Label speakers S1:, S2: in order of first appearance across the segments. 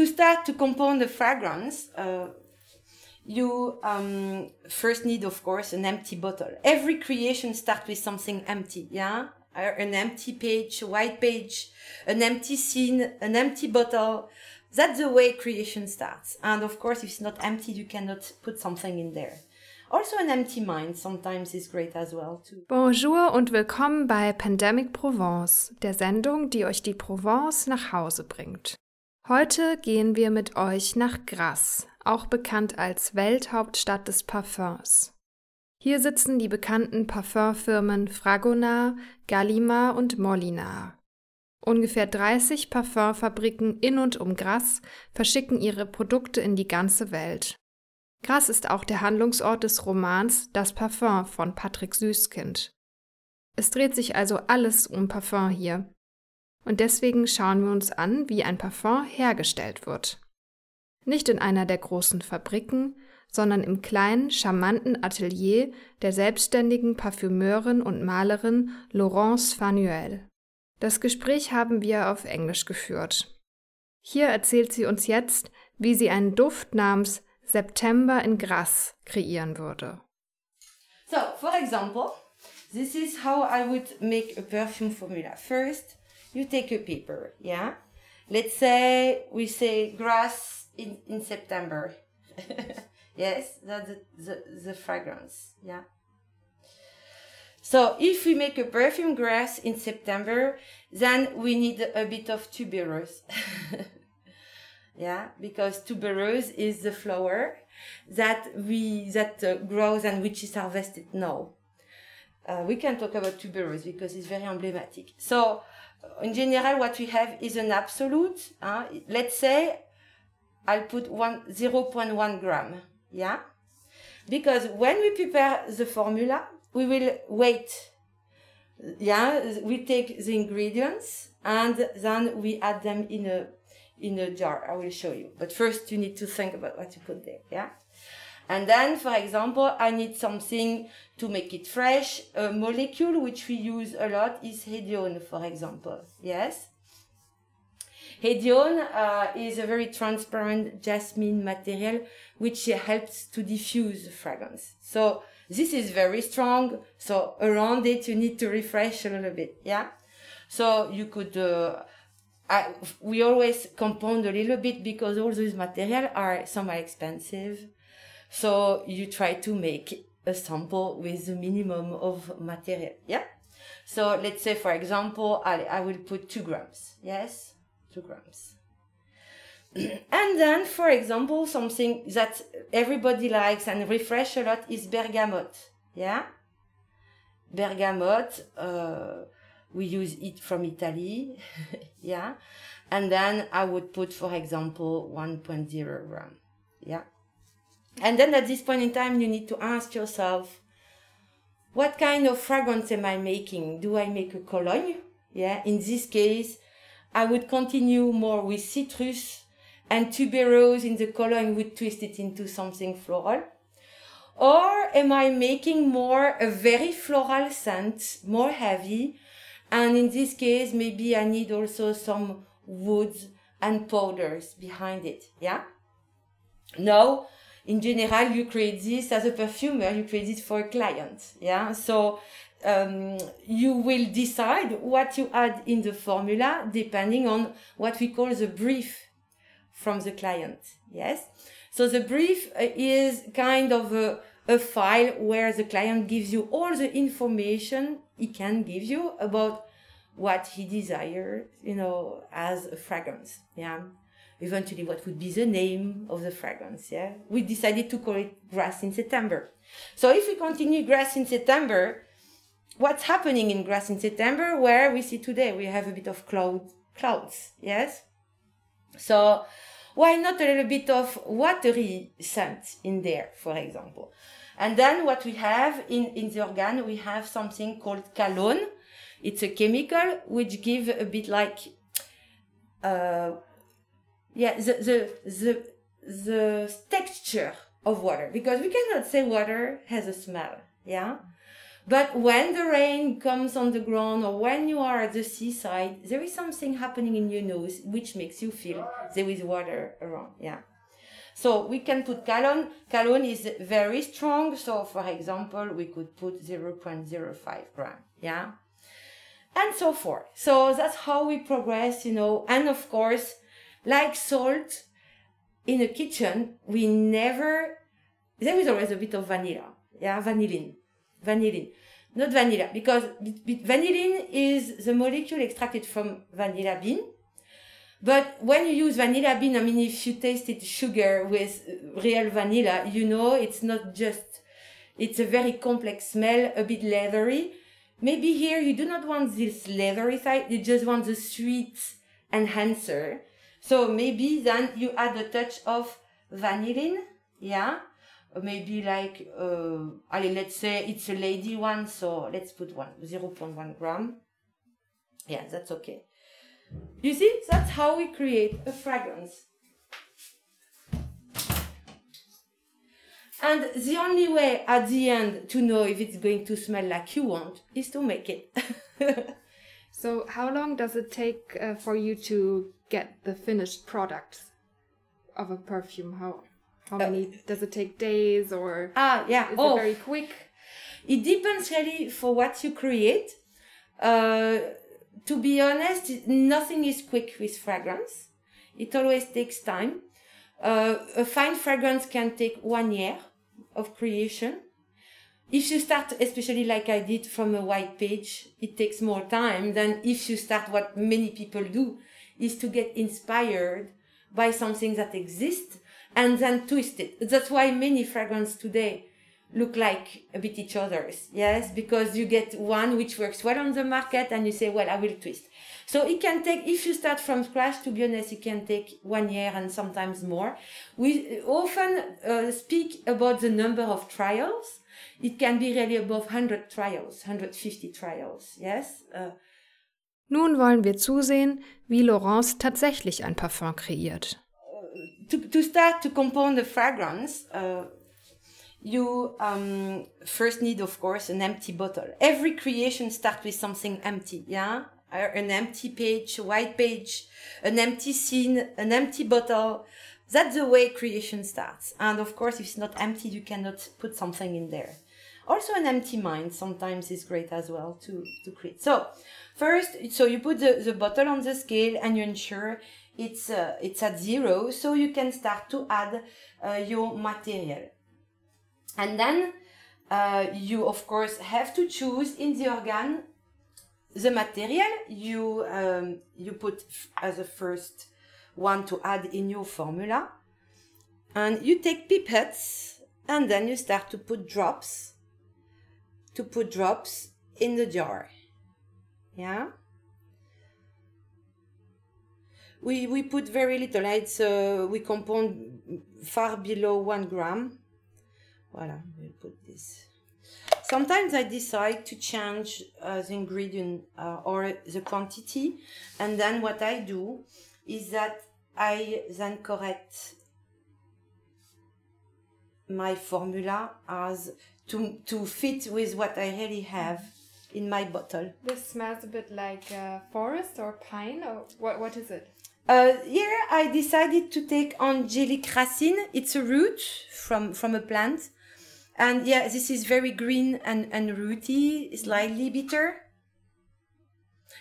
S1: to start to compound the fragrance, uh, you um, first need, of course, an empty bottle. Every creation starts with something empty, yeah? An empty page, a white page, an empty scene, an empty bottle. That's the way creation starts. And of course, if it's not empty, you cannot put something in there. Also an empty mind sometimes is great as well too.
S2: Bonjour und willkommen bei Pandemic Provence, der Sendung, die euch die Provence nach Hause bringt. Heute gehen wir mit euch nach Grasse, auch bekannt als Welthauptstadt des Parfums. Hier sitzen die bekannten Parfumfirmen Fragonard, Gallimard und Molinard. Ungefähr 30 Parfumfabriken in und um Grasse verschicken ihre Produkte in die ganze Welt. Grasse ist auch der Handlungsort des Romans Das Parfum von Patrick Süßkind. Es dreht sich also alles um Parfum hier. Und deswegen schauen wir uns an, wie ein Parfum hergestellt wird. Nicht in einer der großen Fabriken, sondern im kleinen, charmanten Atelier der selbstständigen Parfümeurin und Malerin Laurence Fanuel. Das Gespräch haben wir auf Englisch geführt. Hier erzählt sie uns jetzt, wie sie einen Duft namens September in Grasse kreieren würde.
S1: So, for example, this is how I would make a perfume formula. First, you take a paper, yeah? Let's say we say Grasse in, in September. yes, that's the, the, the fragrance, yeah? So if we make a perfume Grasse in September, then we need a bit of tuberose. yeah, because tuberose is the flower that we that uh, grows and which is harvested now. Uh, we can talk about tuberose because it's very emblematic. So in general, what we have is an absolute. Let's say I'll put one, 0.1 gram. Yeah. Because when we prepare the formula, we will wait. Yeah. We take the ingredients and then we add them in a, in a jar. I will show you. But first you need to think about what you put there. Yeah. And then, for example, I need something to make it fresh. A molecule which we use a lot is hedione, for example. Yes? Hedione uh, is a very transparent jasmine material which helps to diffuse fragrance. So this is very strong. So around it, you need to refresh a little bit. Yeah? So you could, uh, I, we always compound a little bit because all those materials are, somewhat expensive so you try to make a sample with the minimum of material. Yeah. So let's say, for example, I, I will put two grams. Yes, two grams. and then, for example, something that everybody likes and refresh a lot is bergamot. Yeah. Bergamot, uh, we use it from Italy. yeah. And then I would put, for example, 1.0 gram. Yeah. And then at this point in time, you need to ask yourself, what kind of fragrance am I making? Do I make a cologne? Yeah. In this case, I would continue more with citrus and tuberose in the cologne would twist it into something floral. Or am I making more a very floral scent, more heavy? And in this case, maybe I need also some woods and powders behind it. Yeah. Now, in general, you create this as a perfumer, you create it for a client. Yeah. So, um, you will decide what you add in the formula depending on what we call the brief from the client. Yes. So the brief uh, is kind of a, a file where the client gives you all the information he can give you about what he desires, you know, as a fragrance. Yeah eventually what would be the name of the fragrance. Yeah, we decided to call it Grasse in September. So if we continue Grasse in September, what's happening in Grasse in September? Where we see today, we have a bit of cloud clouds. Yes. So why not a little bit of watery scent in there, for example? And then what we have in, in the organ, we have something called calone. It's a chemical which give a bit like uh, yeah the the the the texture of water because we cannot say water has a smell yeah But when the rain comes on the ground or when you are at the seaside, there is something happening in your nose which makes you feel there is water around. Yeah. So we can put Calone. Calone is very strong. So for example, we could put 0.05 gram. Yeah. And so forth. So that's how we progress, you know. And of course, like salt in a kitchen, we never, there is always a bit of vanilla. Yeah. Vanillin. Vanillin. Not vanilla because vanillin is the molecule extracted from vanilla bean but when you use vanilla bean, I mean, if you tasted sugar with real vanilla, you know it's not just, it's a very complex smell, a bit leathery. Maybe here you do not want this leathery side, you just want the sweet enhancer. So maybe then you add a touch of vanillin, yeah? Maybe like, uh, let's say it's a lady one, so let's put one, 0.1 gram. Yeah, that's okay. You see, that's how we create a fragrance. And the only way at the end to know if it's going to smell like you want is to make it.
S2: so, how long does it take uh, for you to get the finished products of a perfume? How how many uh, does it take days or
S1: ah yeah
S2: is
S1: oh,
S2: it very quick?
S1: It depends really for what you create. Uh, to be honest, nothing is quick with fragrance. It always takes time. Uh, a fine fragrance can take one year of creation. If you start, especially like I did from a white page, it takes more time than if you start what many people do is to get inspired by something that exists and then twist it. That's why many fragrances today look like a bit each other's. Yes, because you get one which works well on the market and you say, well, I will twist. So it can take, if you start from scratch, to be honest, it can take one year and sometimes more. We often uh, speak about the number of trials. It can be really above 100 trials, 150 trials. Yes. Uh,
S2: Nun wollen wir zusehen, wie Laurence tatsächlich ein Parfum kreiert.
S1: To, to start to compose the fragrance, uh, you um, first need, of course, an empty bottle. Every creation starts with something empty, yeah? An empty page, a white page, an empty scene, an empty bottle. That's the way creation starts. And of course, if it's not empty, you cannot put something in there. Also, an empty mind sometimes is great as well to, to create. So, first, so you put the, the bottle on the scale and you ensure it's, uh, it's at zero, so you can start to add uh, your material. And then uh, you, of course, have to choose in the organ the material you, um, you put as a first one to add in your formula. And you take pipettes and then you start to put drops, to put drops in the jar. Yeah? We, we put very little. It's, uh, we compound far below one gram Voilà, we'll put this. Sometimes I decide to change uh, the ingredient uh, or the quantity, and then what I do is that I then correct my formula as to to fit with what I really have in my bottle.
S2: This smells a bit like uh, forest or pine, or what? What is it?
S1: Uh, here I decided to take angélique racine. It's a root from from a plant and yeah, this is very green and, and rooty, slightly bitter.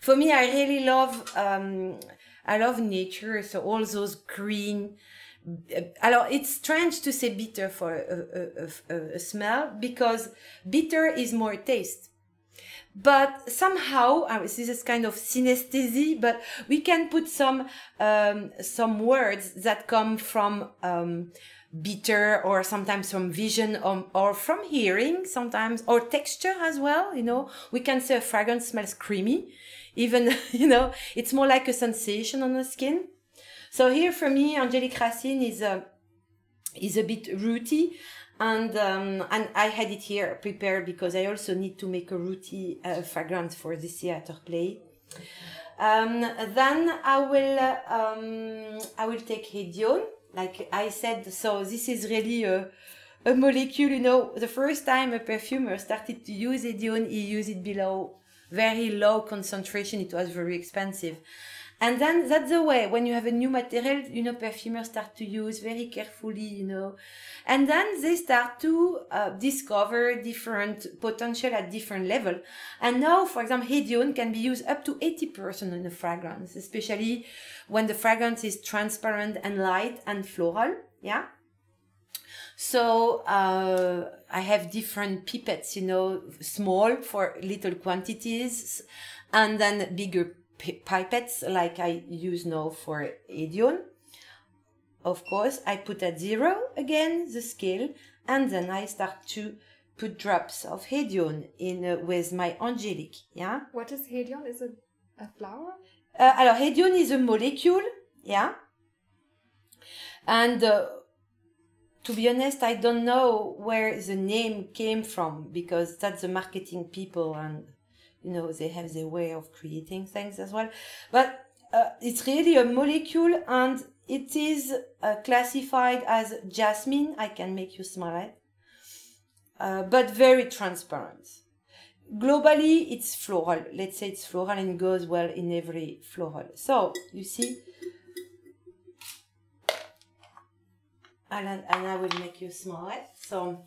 S1: For me, I really love, um, I love nature. So all those green, alors it's strange to say bitter for a, a, a, a smell because bitter is more taste. But somehow this is kind of synesthesia but we can put some um, some words that come from um, bitter or sometimes from vision or, or from hearing sometimes or texture as well you know. We can say a fragrance smells creamy even you know. It's more like a sensation on the skin so here for me angélique racine is a is a bit rooty and um, and I had it here prepared because I also need to make a rooty uh, fragrance for this theater play. Um, then I will um, I will take Hedione like I said, so this is really a, a molecule, you know, the first time a perfumer started to use Hedione, he used it below very low concentration. It was very expensive. And then that's the way when you have a new material, you know, perfumers start to use very carefully, you know, and then they start to uh, discover different potential at different level. And now, for example, Hedione can be used up to 80% in a fragrance, especially when the fragrance is transparent and light and floral. Yeah. So uh, I have different pipettes, you know, small for little quantities, and then bigger pipettes like I use now for Hedione. Of course, I put at zero again the scale, and then I start to put drops of Hedione in uh, with my angélique. Yeah.
S2: What is Hedione? Is it a flower?
S1: Uh, alors, Hedione is a molecule. Yeah. And uh, to be honest, I don't know where the name came from because that's the marketing people and you know they have their way of creating things as well. But uh, it's really a molecule and it is uh, classified as jasmine. I can make you it, uh, but very transparent. Globally, it's floral. Let's say it's floral and goes well in every floral. So you see and, and I will make you it. So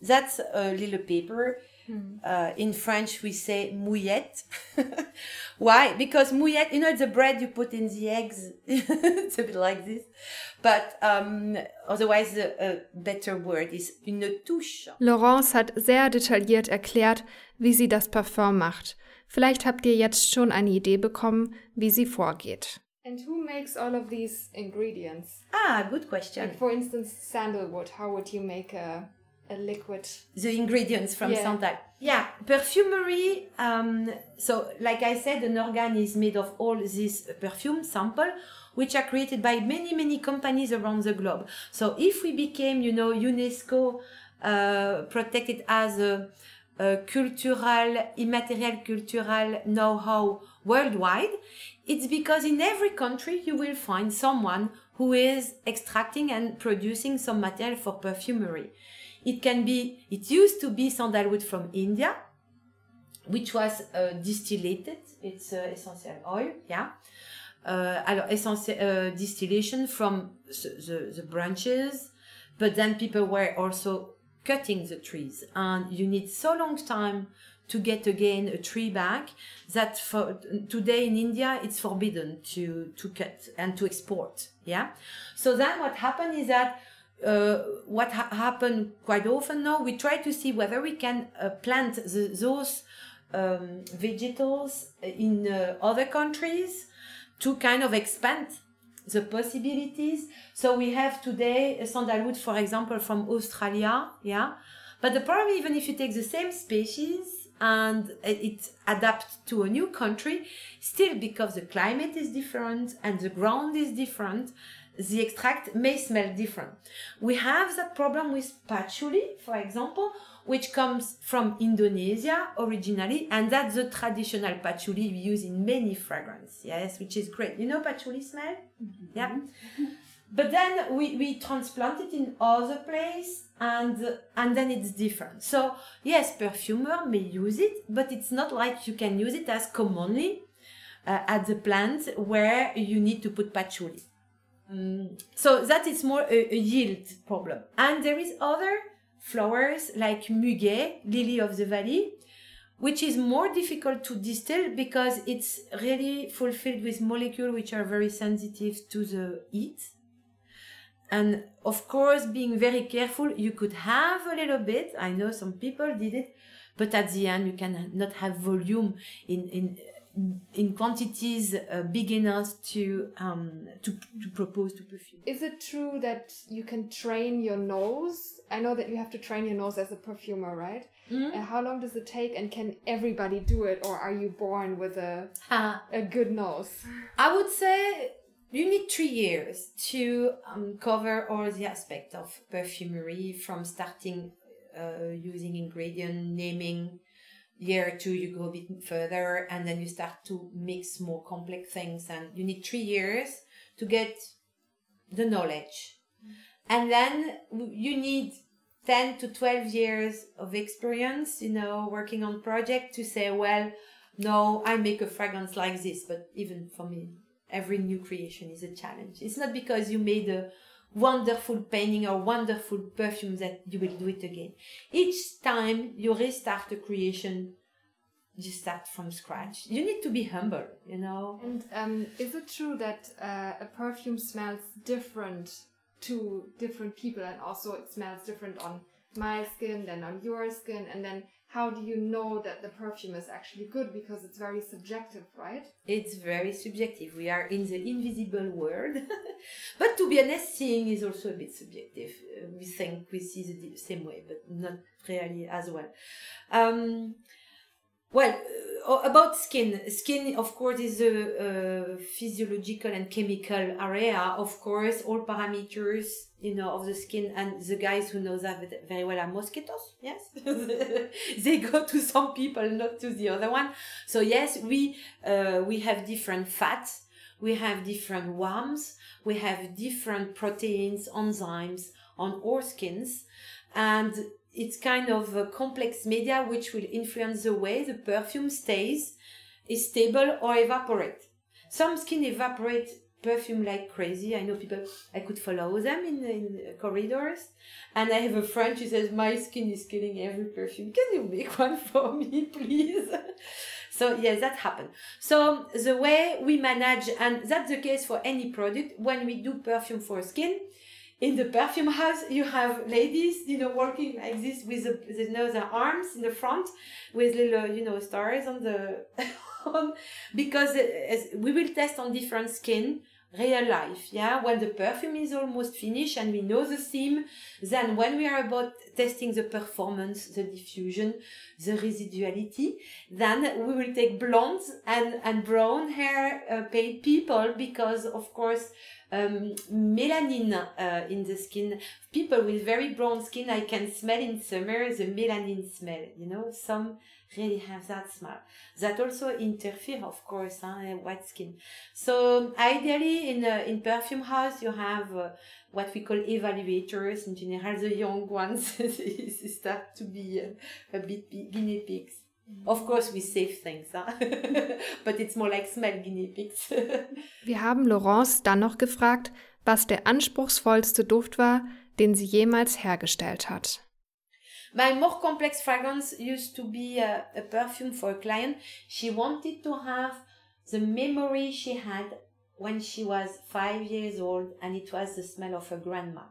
S1: that's a little paper. Mm. Uh, in French, we say mouillette. Why? Because mouillette, you know, it's the bread you put in the eggs. it's a bit like this. But um, otherwise, a, a better word is une touche.
S2: Laurence hat sehr detailliert erklärt, wie sie das Parfum macht. Vielleicht habt ihr jetzt schon eine Idee bekommen, wie sie vorgeht. And who makes all of these ingredients?
S1: Ah, good question.
S2: Like for instance, sandalwood. How would you make a a liquid?
S1: The ingredients from yeah. sandal. Yeah, perfumery. Um, so, like I said, an organ is made of all these perfume sample, which are created by many many companies around the globe. So, if we became, you know, UNESCO uh, protected as a, a cultural, immaterial cultural know-how worldwide, it's because in every country you will find someone who is extracting and producing some material for perfumery. It can be, it used to be sandalwood from India, which was uh, distillated. It's uh, essential oil, yeah. Uh, alors, essential uh, distillation from the, the branches, but then people were also cutting the trees, and you need so long time to get again a tree back that for today in India it's forbidden to to cut and to export. Yeah. So then what happened is that uh, what ha- happened quite often now we try to see whether we can uh, plant the, those um, vegetables in uh, other countries to kind of expand the possibilities. So we have today sandalwood, for example, from Australia. Yeah. But the problem, even if you take the same species, and it adapts to a new country still because the climate is different and the ground is different the extract may smell different. We have that problem with patchouli for example which comes from indonesia originally and that's the traditional patchouli we use in many fragrances yes which is great. You know patchouli smell? Mm-hmm. yeah. But then we, we transplant it in other place and and then it's different. So yes perfumer may use it but it's not like you can use it as commonly uh, at the plant where you need to put patchouli um, so that is more a, a, yield problem. And there is other flowers like muguet lily of the valley which is more difficult to distill because it's really fulfilled with molecules which are very sensitive to the heat. And of course being very careful you could have a little bit i know some people did it but at the end you can not have volume in in in quantities uh, big enough to um to, to propose to perfume.
S2: Is it true that you can train your nose? I know that you have to train your nose as a perfumer right? Mm -hmm. and how long does it take and can everybody do it or are you born with a uh, a good nose?
S1: I would say you need three years to um, cover all the aspects of perfumery from starting uh, using ingredient naming year two you go a bit further and then you start to mix more complex things and you need three years to get the knowledge mm. and then you need 10 to 12 years of experience, you know, working on project to say, well, no, I make a fragrance like this. But even for me, every new creation is a challenge. It's not because you made a wonderful painting or wonderful perfume that you will do it again. Each time you restart a creation, you start from scratch. You need to be humble, you know.
S2: And um, is it true that uh, a perfume smells different to different people, and also it smells different on my skin than on your skin, and then how do you know that the perfume is actually good? Because it's very subjective right?
S1: It's very subjective. We are in the invisible world. But to be honest seeing is also a bit subjective. Uh, we think we see the same way but not really as well. Um, well about skin. Skin of course is a, a, physiological and chemical area. Of course all parameters you know of the skin and the guys who know that very well are mosquitoes yes? They go to some people not to the other one. So yes we uh, we have different fats. We have different worms. We have different proteins enzymes on our skins. And it's kind of a complex media which will influence the way the perfume stays, is stable or evaporate. Some skin evaporate perfume like crazy. I know people, I could follow them in, in corridors. And I have a friend, she says, my skin is killing every perfume. Can you make one for me, please? so yes, that happened. So the way we manage, and that's the case for any product, when we do perfume for skin, in the perfume house you have ladies you know working like this with the, you know, their arms in the front with little you know stars on the on because as we will test on different skin real life yeah? When the perfume is almost finished and we know the theme then when we are about testing the performance the diffusion the residuality then we will take blondes and and brown hair uh, paid people because of course um, melanin uh, in the skin. People with very brown skin, I can smell in summer the melanin smell. You know, some really have that smell. That also interfere, of course, huh, white skin. So ideally, in uh, in perfume house, you have uh, what we call evaluators. In general, the young ones start to be uh, a bit guinea pigs. Of course we save things, huh? but it's more like smell guinea pigs.
S2: Wir haben Laurence dann noch gefragt, was der anspruchsvollste Duft war, den sie jemals hergestellt hat.
S1: My more complex fragrance used to be a, a perfume for a client. She wanted to have the memory she had when she was five years old, and it was the smell of her grandma.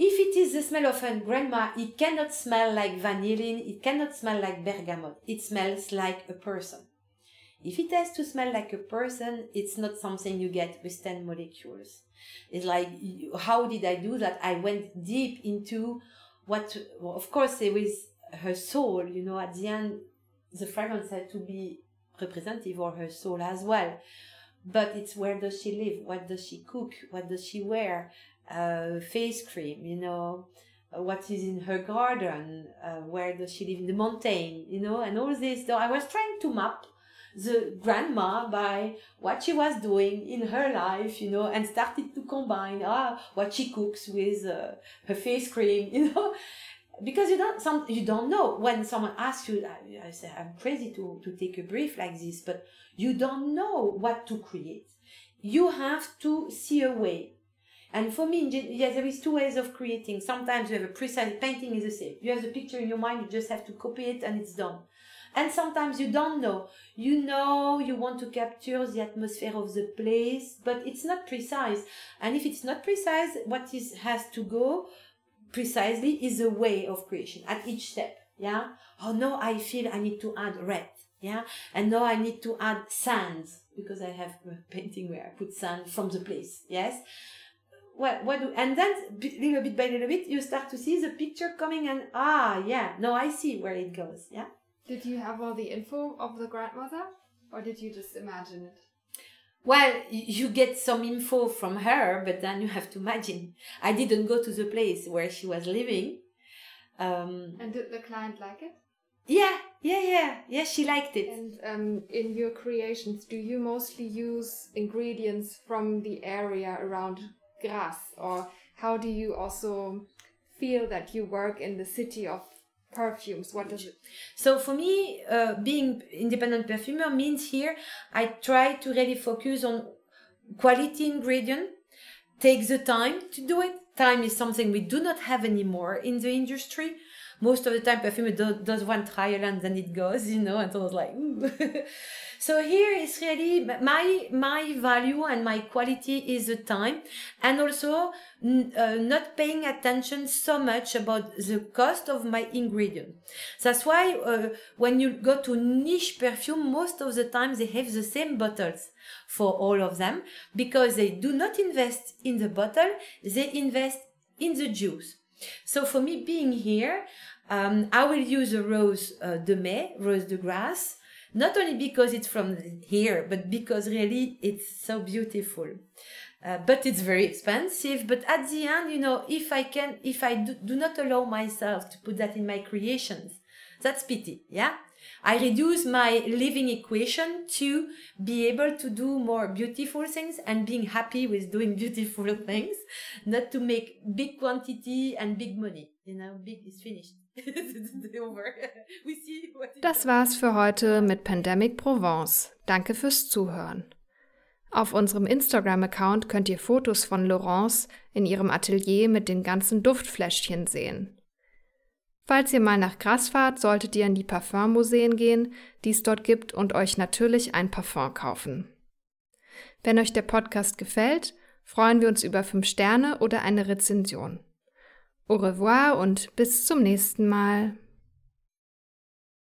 S1: If it is the smell of a grandma, it cannot smell like vanillin, it cannot smell like bergamot. It smells like a person. If it has to smell like a person, it's not something you get with 10 molecules. It's like, how did I do that? I went deep into what, well, of course, it was her soul, you know, at the end, the fragrance had to be representative of her soul as well. But it's where does she live? What does she cook? What does she wear? Uh, face cream, you know, uh, what is in her garden, uh, where does she live in the mountain, you know, and all this. So I was trying to map the grandma by what she was doing in her life, you know, and started to combine ah what she cooks with uh, her face cream, you know, because you don't some you don't know when someone asks you. I, I say I'm crazy to to take a brief like this, but you don't know what to create. You have to see a way and for me, yes, there is two ways of creating. Sometimes you have a precise painting is the same. You have the picture in your mind, you just have to copy it and it's done. And sometimes you don't know. You know you want to capture the atmosphere of the place, but it's not precise. And if it's not precise, what is has to go precisely is a way of creation at each step. Yeah. Oh no, I feel I need to add red. Yeah. And now I need to add sands because I have a painting where I put sand from the place. Yes what what do, and then little bit by little bit you start to see the picture coming and ah yeah no i see where it goes yeah.
S2: Did you have all the info of the grandmother or did you just imagine it?
S1: Well you get some info from her but then you have to imagine. I didn't go to the place where she was living
S2: um, and did the client like it?
S1: Yeah yeah yeah yeah she liked it.
S2: And um, in your creations do you mostly use ingredients from the area around Grasse or how do you also feel that you work in the city of perfumes? What does it?
S1: So for me, uh, being independent perfumer means here I try to really focus on quality ingredient, take the time to do it. Time is something we do not have anymore in the industry. Most of the time, perfume do, does one trial and then it goes, you know, and so I was like, ooh. So here is really my my value and my quality is the time, and also uh, not paying attention so much about the cost of my ingredient. That's why uh, when you go to niche perfume, most of the time they have the same bottles for all of them because they do not invest in the bottle, they invest in the juice. So for me being here, um, I will use a rose uh, de mai, rose de grasse, not only because it's from here, but because really it's so beautiful. Uh, but it's very expensive. But at the end, you know, if I can, if I do, do not allow myself to put that in my creations, that's pity. Yeah. I reduce my living equation to be able to do more beautiful things and being happy with doing beautiful things, not to make big quantity and big money. You know, big is finished.
S2: Das war's für heute mit Pandemic Provence. Danke fürs Zuhören. Auf unserem Instagram-Account könnt ihr Fotos von Laurence in ihrem Atelier mit den ganzen Duftfläschchen sehen. Falls ihr mal nach Gras fahrt, solltet ihr in die Parfummuseen gehen, die es dort gibt, und euch natürlich ein Parfum kaufen. Wenn euch der Podcast gefällt, freuen wir uns über 5 Sterne oder eine Rezension. Au revoir und bis zum nächsten Mal.